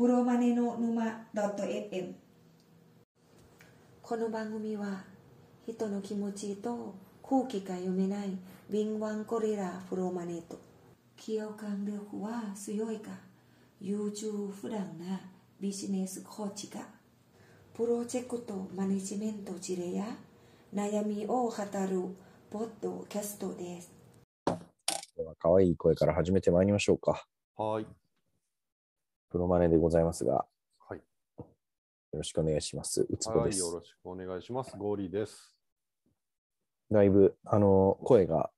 プロマネの沼 .fm この番組は人の気持ちと空気が読めない敏腕ゴリラプロマネと共感力は強いか？優柔不断なビジネスコーチがプロジェクトマネジメント事例や？悩みを語るポッドキャストです。では可愛い声から始めてまいりましょうか。はい。プロマネでございますが、はい。よろしくお願いします。うつぼはい、です。よろしくお願いします。ゴーリーです。だいぶ、あの、声が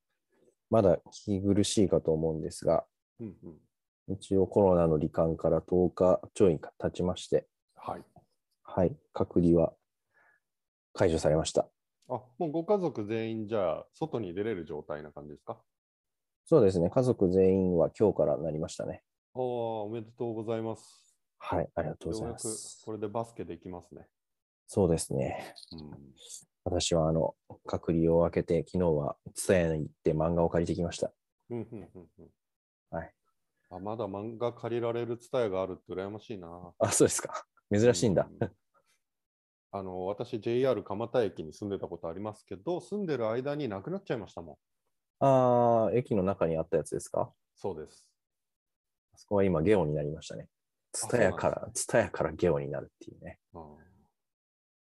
まだ聞き苦しいかと思うんですが、うんうん。一応コロナの罹患から10日ちょい経ちまして、はい。はい、隔離は解除されました。あ、もうご家族全員じゃあ、外に出れる状態な感じですか？そうですね、家族全員は今日からなりましたね。おめでとうございます。はい、ありがとうございます。これでバスケできますね。そうですね。うん。私はあの、隔離を明けて、昨日はツタヤに行って漫画を借りてきました。うんうんうんうん。はい。あ、まだ漫画借りられるツタヤがあるって羨ましいな。あ、そうですか。珍しいんだ。うあの、私、JR 蒲田駅に住んでたことありますけど、住んでる間になくなっちゃいましたもん。ああ、駅の中にあったやつですか？そうです。あそこは今ゲオになりましたね。ツタヤから、ツタヤからゲオになるっていうね。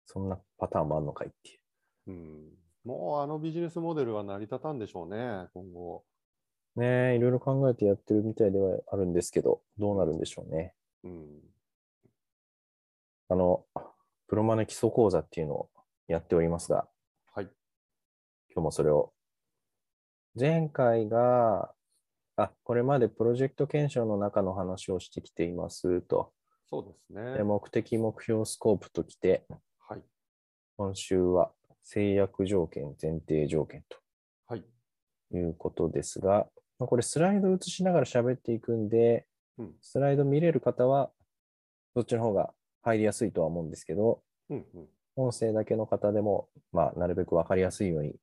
そんなパターンもあるのかいっていう。うん。もうあのビジネスモデルは成り立たんでしょうね、今後。ねえ、いろいろ考えてやってるみたいではあるんですけど、どうなるんでしょうね。うん。あの、プロマネ基礎講座っていうのをやっておりますが、はい。今日もそれを。前回が、あ、これまでプロジェクト検証の中の話をしてきていますと。そうですねで。目的、目標、スコープときて、はい。今週は制約条件、前提条件はい。ということですが、まあ、これスライド映しながら喋っていくんで、うん。スライド見れる方は、そっちの方が入りやすいとは思うんですけど、うん。うん。音声だけの方でも、まあ、なるべくわかりやすいように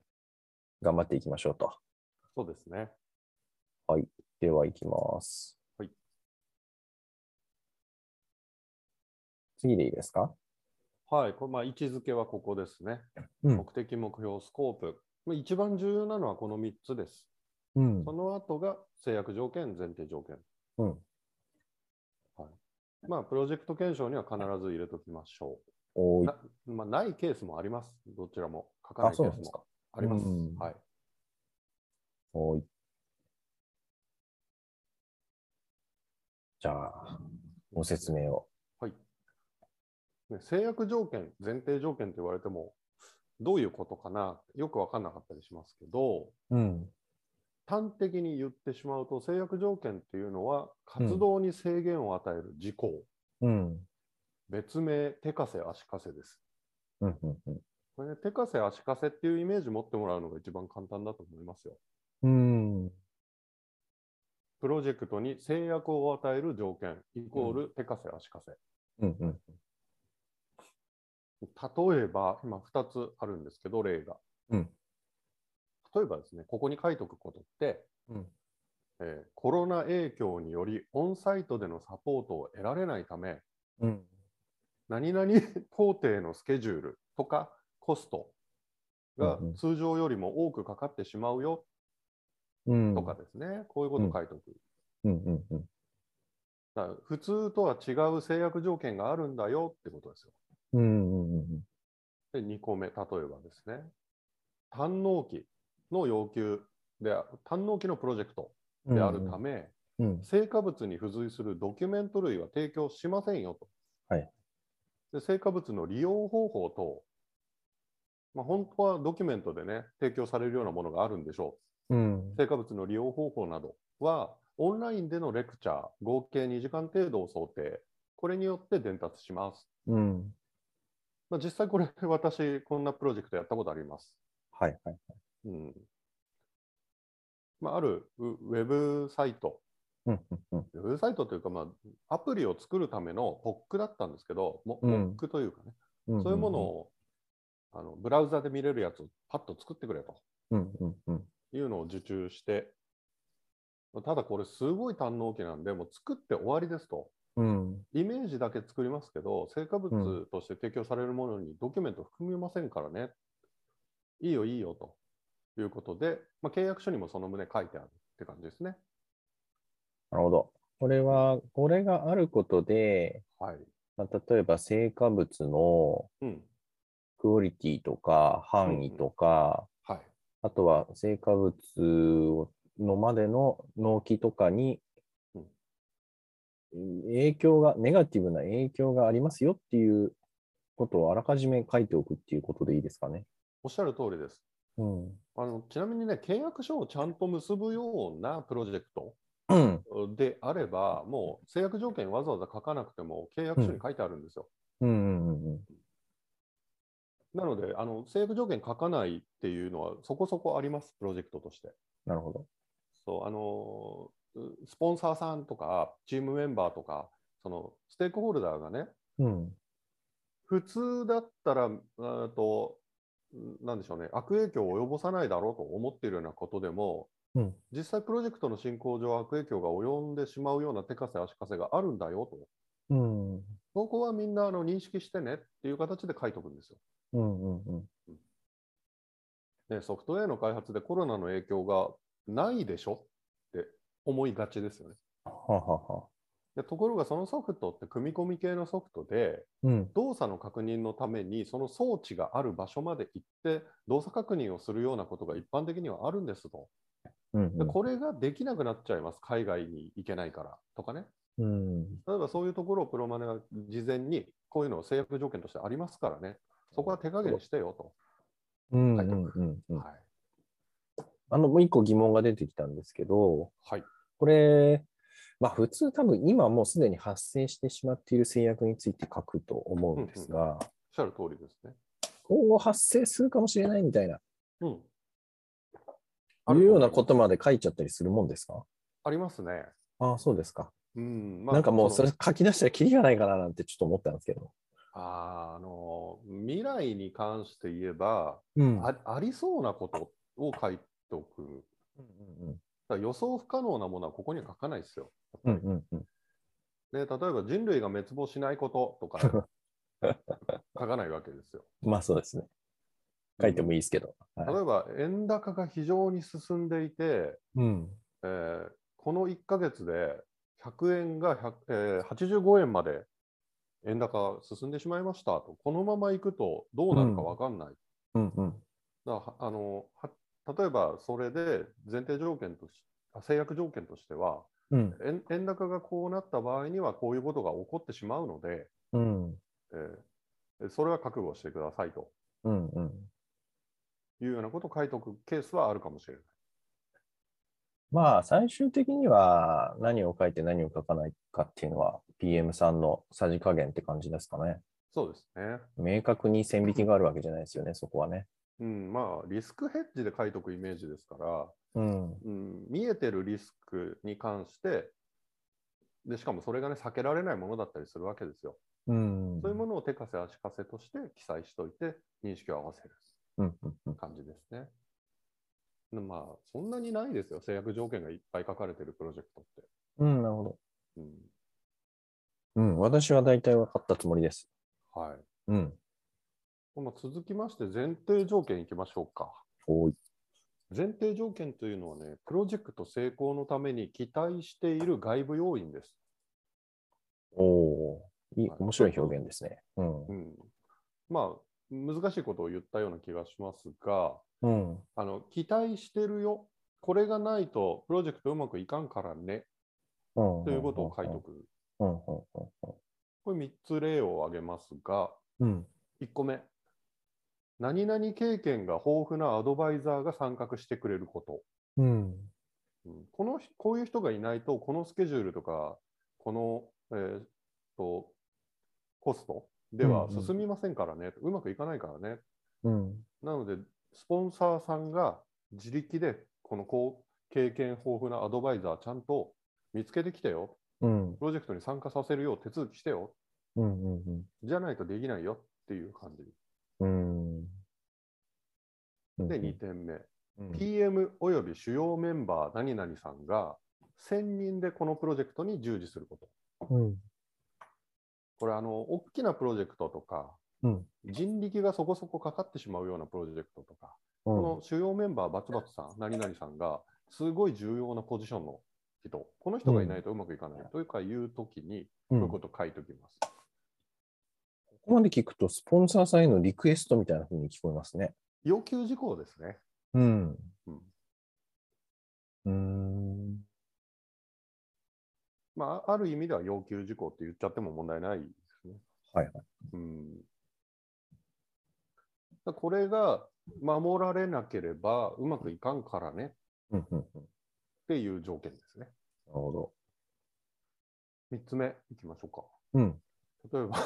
頑張っていきましょうと。そうですね。では、いきます。はい。次でいいですか？はい。これまあ位置づけはここですね。うん目的、目標、スコープ。まあ一番重要なのはこの3つです。うんその後が制約条件、前提条件。うん。はい。まあ、プロジェクト検証には必ず入れときましょう。なまあ、ないケースもあります。どちらも。書かなあ、いケースも。あります。うんはい。おーいじゃあ、ご説明を。はい。ね、制約条件、前提条件と言われても、どういうことかな、よく分かんなかったりしますけど、うん。端的に言ってしまうと、制約条件っていうのは、活動に制限を与える事項、うん。別名、手かせ足かせです。うん。うん。うんこれね、手かせ足かせっていうイメージ持ってもらうのが一番簡単だと思いますよ。うん。プロジェクトに制約を与える条件、イコール手かせ足かせ。うん。うん。例えば、今2つあるんですけど、例が。うん例えばですね、ここに書いておくことって、うん。えーコロナ影響によりオンサイトでのサポートを得られないため、うん。何々工程のスケジュールとかコストが通常よりも多くかかってしまうようん。とかですね、こういうことを書いておく。うん。うん。うん。だから普通とは違う制約条件があるんだよってことですよ。うん。うん。で、2個目、例えばですね、単納期の要求であ、単納期のプロジェクトであるため、うん。成果物に付随するドキュメント類は提供しませんよと。はいで成果物の利用方法と、まあ、本当はドキュメントでね、提供されるようなものがあるんでしょうんう。。成果物の利用方法などは、オンラインでのレクチャー、合計2時間程度を想定、これによって伝達します。うん。まあ、実際これ、私、こんなプロジェクトやったことあります。はい。はい。うんまあ、あるウウェブサイト、うん。うん。ウェブサイトというか、まあ、アプリを作るためのポックだったんですけど、モうんモックというかね、うん。そういうものをあのブラウザで見れるやつをパッと作ってくれとうん。うん。うん。いうのを受注して、ただこれすごい堪能期なんで、もう作って終わりですと。うん。イメージだけ作りますけど、成果物として提供されるものにドキュメント含みませんからね。いいよ、いいよということで、まあ、契約書にもその旨書いてあるって感じですね。なるほど。これは、これがあることで、はい。まあ、例えば成果物のうん。クオリティとか範囲とか、はい。あとは成果物をのまでの納期とかにうん影響が、ネガティブな影響がありますよっていうことをあらかじめ書いておくっていうことでいいですかね。おっしゃる通りです。うん。あのちなみにね、契約書をちゃんと結ぶようなプロジェクトうん。であれば、もう制約条件わざわざ書かなくても契約書に書いてあるんですよ。うんうんうんなのであの、制約条件書かないっていうのはそこそこあります、プロジェクトとして。なるほど。そうあのうスポンサーさんとか、チームメンバーとか、そのステークホルダーがね、うん。普通だったら、あとなんでしょうね、悪影響を及ぼさないだろうと思っているようなことでも、うん実際プロジェクトの進行上、悪影響が及んでしまうような手かせ足かせがあるんだよと。うん。そこはみんなあの認識してねっていう形で書いておくんですよ。うんうんうん。ね、ソフトウェアの開発でコロナの影響がないでしょって思いがちですよね。ははは。でところがそのソフトって組み込み系のソフトでうん。動作の確認のためにその装置がある場所まで行って動作確認をするようなことが一般的にはあるんですと。うんでこれができなくなっちゃいます、海外に行けないからとかね。うん。例えばそういうところをプロマネが事前にこういうのを制約条件としてありますからね、そこは手加減してよと。うん。はいうん。うん。うん。はい。あの、もう一個疑問が出てきたんですけど、はい。これ、まあ普通多分今もうすでに発生してしまっている制約について書くと思うんですが、おっしゃる通りですね。今後発生するかもしれないみたいな、うん。いうようなことまで書いちゃったりするもんですか？ありますね。ああ、そうですか。うん。なんかもうそれの書き出したらキリがないかななんてちょっと思ったんですけど。あの未来に関して言えば、うんあありそうなことを書いておく。うんだから予想不可能なものはここには書かないですよ。うんうんうん。で例えば人類が滅亡しないこととか 書かないわけですよ。まあそうですね。書いてもいいですけど。はい例えば円高が非常に進んでいて、うん。えーこの1ヶ月で100円が100、えー85円まで円高進んでしまいましたと、このままいくとどうなるか分かんない。うんうん。だからあのは例えばそれで前提条件としあ制約条件としてはうん円、円高がこうなった場合にはこういうことが起こってしまうので、うんえーそれは覚悟してくださいとうんうん。いうようなことを書いておくケースはあるかもしれない。まあ最終的には何を書いて何を書かないかっていうのは PM さんのさじ加減って感じですかね。そうですね。明確に線引きがあるわけじゃないですよね、そこはね。うん、まあリスクヘッジで書いておくイメージですから、うん。うん、見えてるリスクに関してで、しかもそれがね、避けられないものだったりするわけですよ。うん。そういうものを手かせ足かせとして記載しといて、認識を合わせるうんうんうん感じですね。でまあ、そんなにないですよ、制約条件がいっぱい書かれてるプロジェクトって。うん、なるほど。うん、うん、私は大体分かったつもりです。はい。うん。まあ、続きまして、前提条件いきましょうか。おい。前提条件というのはね、プロジェクト成功のために期待している外部要因です。おおーいい面白い表現ですね。うん。うん、まあ、難しいことを言ったような気がしますが、うん。あの期待してるよ、これがないとプロジェクトうまくいかんからねうん。ということを書いておく。これ3つ例を挙げますが、うん。1個目、何々経験が豊富なアドバイザーが参画してくれること。うん。うんこの人こういう人がいないと、このスケジュールとか、この、えーとコストではうんうん進みませんからね、うまくいかないからね。うん。なので、スポンサーさんが自力で、このこう経験豊富なアドバイザーちゃんと見つけてきてよ。うん。プロジェクトに参加させるよう手続きしてよ。うん。うん。じゃないとできないよっていう感じ。うん。で、2点目。うん PM および主要メンバー何々さんが1000人でこのプロジェクトに従事すること。うん。これあの、大きなプロジェクトとか、うん。人力がそこそこかかってしまうようなプロジェクトとか、うんこの主要メンバー、バツバツさん、何々さんが、すごい重要なポジションの人、この人がいないとうまくいかないというかいうときに、こういうこと書いておきます。ここまで聞くと、スポンサーさんへのリクエストみたいな風に聞こえますね。要求事項ですね。うん。うんうーん。まあ、ある意味では要求事項って言っちゃっても問題ないですね。はいはい。うん、だこれが守られなければうまくいかんからねうんうんうん。っていう条件ですね。なるほど。3つ目いきましょうか。うん。例えば、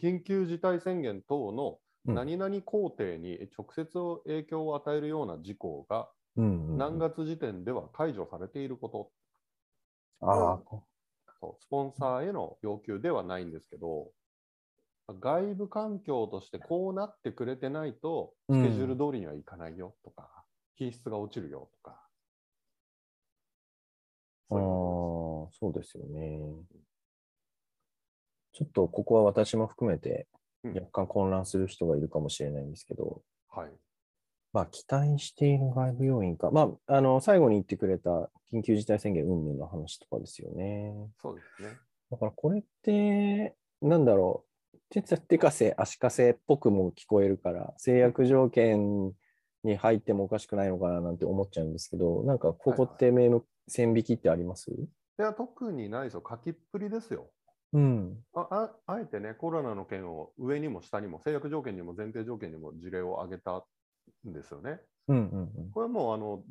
緊急事態宣言等のうん何々工程に直接影響を与えるような事項が。何月時点では解除されていること、ああ、そうスポンサーへの要求ではないんですけど、外部環境としてこうなってくれてないと、スケジュール通りにはいかないよとか、品質が落ちるよとか。ああそうですよね。ちょっとここは私も含めてうん若干混乱する人がいるかもしれないんですけど、とですはい。まあ期待している外部要因か。まあ、あの、最後に言ってくれた緊急事態宣言運命の話とかですよね。そうですね。だからこれって、なんだろう、手手かせ、足かせっぽくも聞こえるから、制約条件に入ってもおかしくないのかななんて思っちゃうんですけど、なんかここって名目、線引きってあります？いや、特にないですよ。書きっぷりですよ。うん。あああえてね、コロナの件を上にも下にも、制約条件にも前提条件にも事例を挙げたんですよね。うんうんこれはもうあの、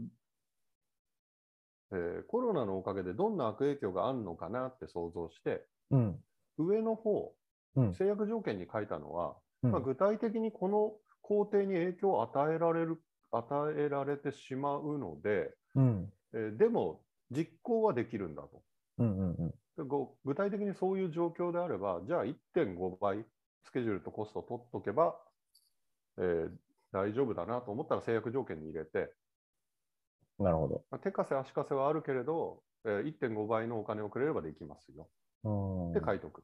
えーコロナのおかげでどんな悪影響があるのかなって想像して、うん。うん。上の方、うん制約条件に書いたのは、うんまあ、具体的にこの工程に影響を与えられる与えられてしまうので、うん。えーでも実行はできるんだと。うんうんうん。具体的にそういう状況であれば、じゃあ1.5倍スケジュールとコストを取っとけば、えー大丈夫だなと思ったら制約条件に入れて、なるほど。まあ手かせ足かせはあるけれど、えー1.5倍のお金をくれればできますようんって書いておく。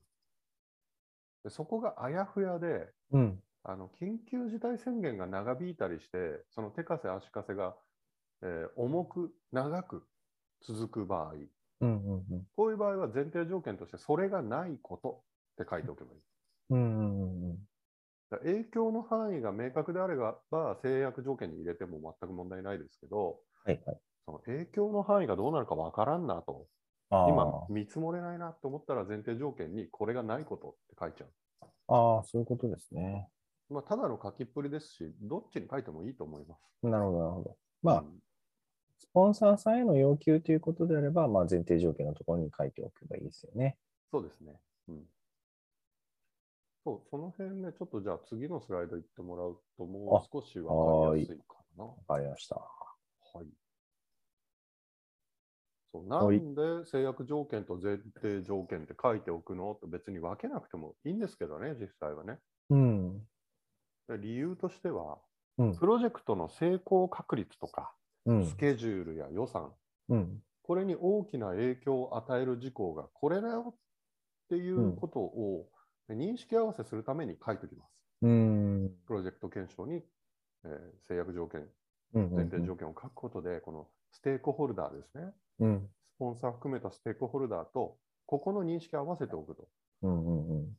でそこがあやふやで、うん。あの緊急事態宣言が長引いたりして、その手かせ足かせが、えー重く長く続く場合、うんうんうん。こういう場合は前提条件としてそれがないことって書いておけばいい。うんうんうん影響の範囲が明確であれば制約条件に入れても全く問題ないですけど、はいはい。その影響の範囲がどうなるかわからんなと、あ今ー見積もれないなと思ったら前提条件にこれがないことって書いちゃう。あー、そういうことですね。まあ、ただの書きっぷりですし、どっちに書いてもいいと思います。なるほど、なるほど。まあう、んスポンサーさんへの要求ということであれば、まあ、前提条件のところに書いておけばいいですよね。そうですね。うん。そう、その辺ね、ちょっとじゃあ次のスライド行ってもらうと、もう少しわかりやすいかな。わかりました。はい。そうなはいんで制約条件と前提条件って書いておくのって別に分けなくてもいいんですけどね、実際はね。うん。で理由としては、うんプロジェクトの成功確率とか、うんス。ケジュールや予算、うん。これに大きな影響を与える事項がこれだよっていうことを認識合わせするために書いておきます。うん。プロジェクト検証に、えー制約条件、うん。前提条件を書くことで、このステークホルダーですね。うん。スポンサー含めたステークホルダーと、ここの認識を合わせておくと。うん。うん。うん。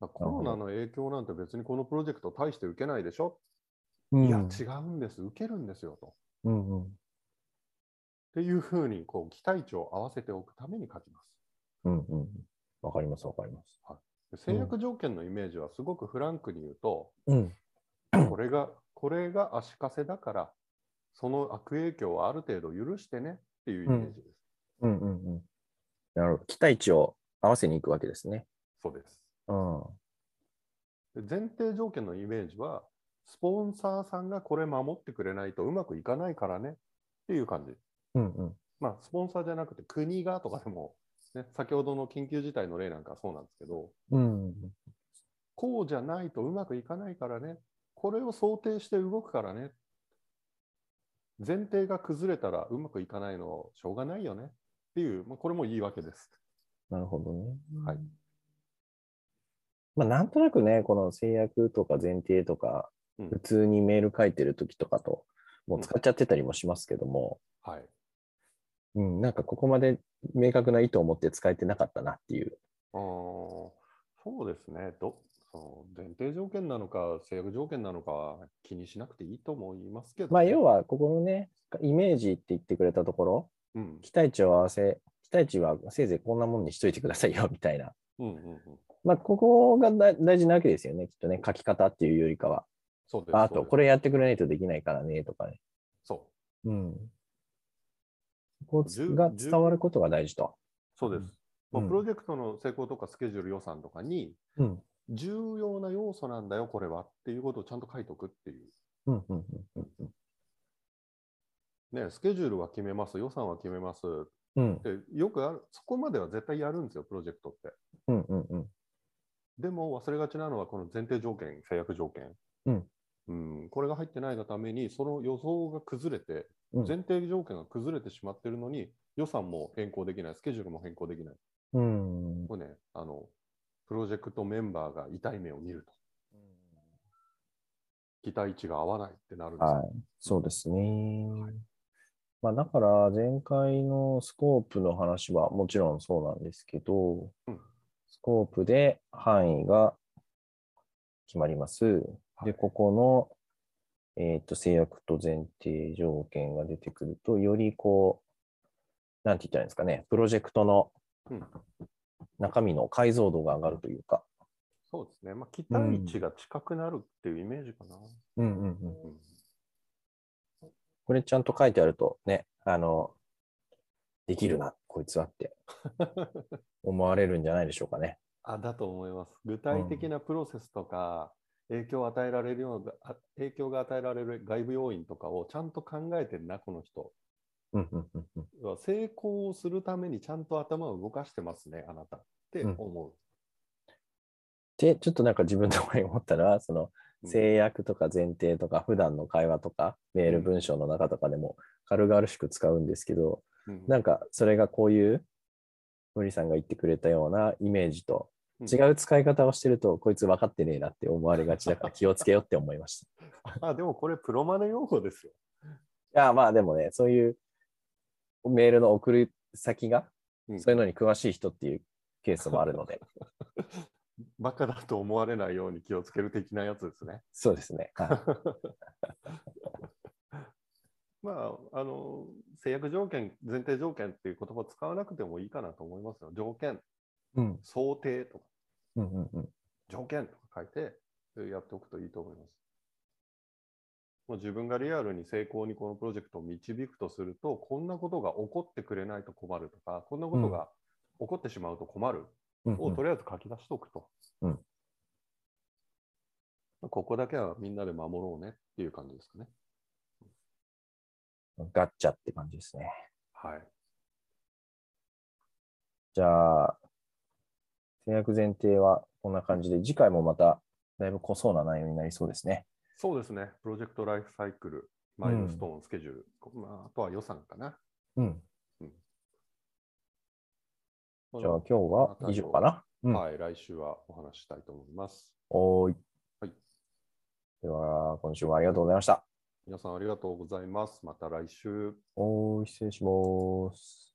まあコロナの影響なんて別にこのプロジェクト大して受けないでしょ、うん。いや、違うんです、受けるんですよと。っうん。うん。ていうふうにこう期待値を合わせておくために書きます。うん。うん。わかります、わかります。で制約条件のイメージはすごくフランクに言うと、うん。これが、これが足かせだから、その悪影響をある程度許してねっていうイメージです。うん。うん。うん。なるほど。期待値を合わせに行くわけですね。そうです。うん。で前提条件のイメージは、スポンサーさんがこれ守ってくれないとうまくいかないからねっていう感じ。うん。うん。まあ、スポンサーじゃなくて国がとかでも、ね、先ほどの緊急事態の例なんかはそうなんですけど、うん。こうじゃないとうまくいかないからね、これを想定して動くからね、前提が崩れたらうまくいかないのしょうがないよねっていう、まあ、これも言い訳です。なるほどね。はい。まあ、なんとなくね、この制約とか前提とか、うん普通にメール書いてるときとかと、もう使っちゃってたりもしますけども、はい。うん、なんかここまで明確な意図を持って使えてなかったなっていう。あーそうですね。どその前提条件なのか、制約条件なのかは気にしなくていいと思いますけど、まあ、要は、ここのね、イメージって言ってくれたところ、うん、期待値を合わせ、期待値はせいぜいこんなもんにしといてくださいよ、みたいな。うん、うん、うん。まあ、ここが大大事なわけですよね、きっとね、書き方っていうよりかは。そうです。あと、これ。れやってくれないとできないからね、とかね。そうん。ここじゅが伝わることが大事と。う、そうです。うんまあ、うんプロジェクトの成功とかスケジュール予算とかに、うん。重要な要素なんだよ、これはっていうことをちゃんと書いておくっていう。うん、うん、うんうんね、スケジュールは決めます、予算は決めますっうん。て、よくある、そこまでは絶対やるんですよ、プロジェクトって。うん、うん、うん。でも忘れがちなのは、この前提条件、制約条件。うんうんこれが入ってないがために、その予想が崩れて、うん前提条件が崩れてしまっているのに、予算も変更できない、スケジュールも変更できない。うん。これね、あの、プロジェクトメンバーが痛い目を見ると。期待値が合わないってなるんですよ。はい。そうですね。まあ、だから、前回のスコープの話はもちろんそうなんですけど、うんスコープで範囲が決まります。はいで、ここの、えっと制約と前提条件が出てくると、よりこう、なんて言ったらいいんですかね、プロジェクトのうん中身の解像度が上がるというか。そうですね。まあ、期待値が近くなるっていうイメージかな。うんうんうんうんこれちゃんと書いてあるとね、あの、できるな、こいつはって 思われるんじゃないでしょうかね。あだと思います。具体的なプロセスとか、影響を与えられるような、あ影響が与えられる外部要因とかをちゃんと考えてるな、この人。うんうんうんうん要は成功をするためにちゃんと頭を動かしてますね、あなたって思う。で、ちょっとなんか自分の声に思ったのは、そのうん制約とか前提とか、普段の会話とか、メール文章の中とかでも軽々しく使うんですけど、うんなんかそれがこういう、森さんが言ってくれたようなイメージとうん違う使い方をしてると、こいつ分かってねえなって思われがちだから気をつけようって思いました。あでもこれプロマネ用語ですよ。いや、まあでもね、そういうメールの送る先が、うんそういうのに詳しい人っていうケースもあるので、バカだと思われないように気をつける的なやつですね。そうですね。はい まあ、あの、制約条件、前提条件っていう言葉を使わなくてもいいかなと思いますよ。条件、うん想定とか、うんうんうん条件とか書いて、やっておくといいと思います。もう自分がリアルに成功にこのプロジェクトを導くとすると、こんなことが起こってくれないと困るとか、こんなことが起こってしまうと困るうんうんをとりあえず書き出しておくと。うんここだけはみんなで守ろうねっていう感じですかね。ガッチャって感じですね。はい。じゃあ、制約前提はこんな感じで、次回もまただいぶ濃そうな内容になりそうですね。そうですね。プロジェクトライフサイクル、マイルストーン、スケジュール、まあ、あとは予算かな。うん。うんじゃあ今日は以上かな？うん。はい、来週はお話ししたいと思います。おーい。はい。では、今週もありがとうございました。皆さんありがとうございます。また来週。おーい、失礼します。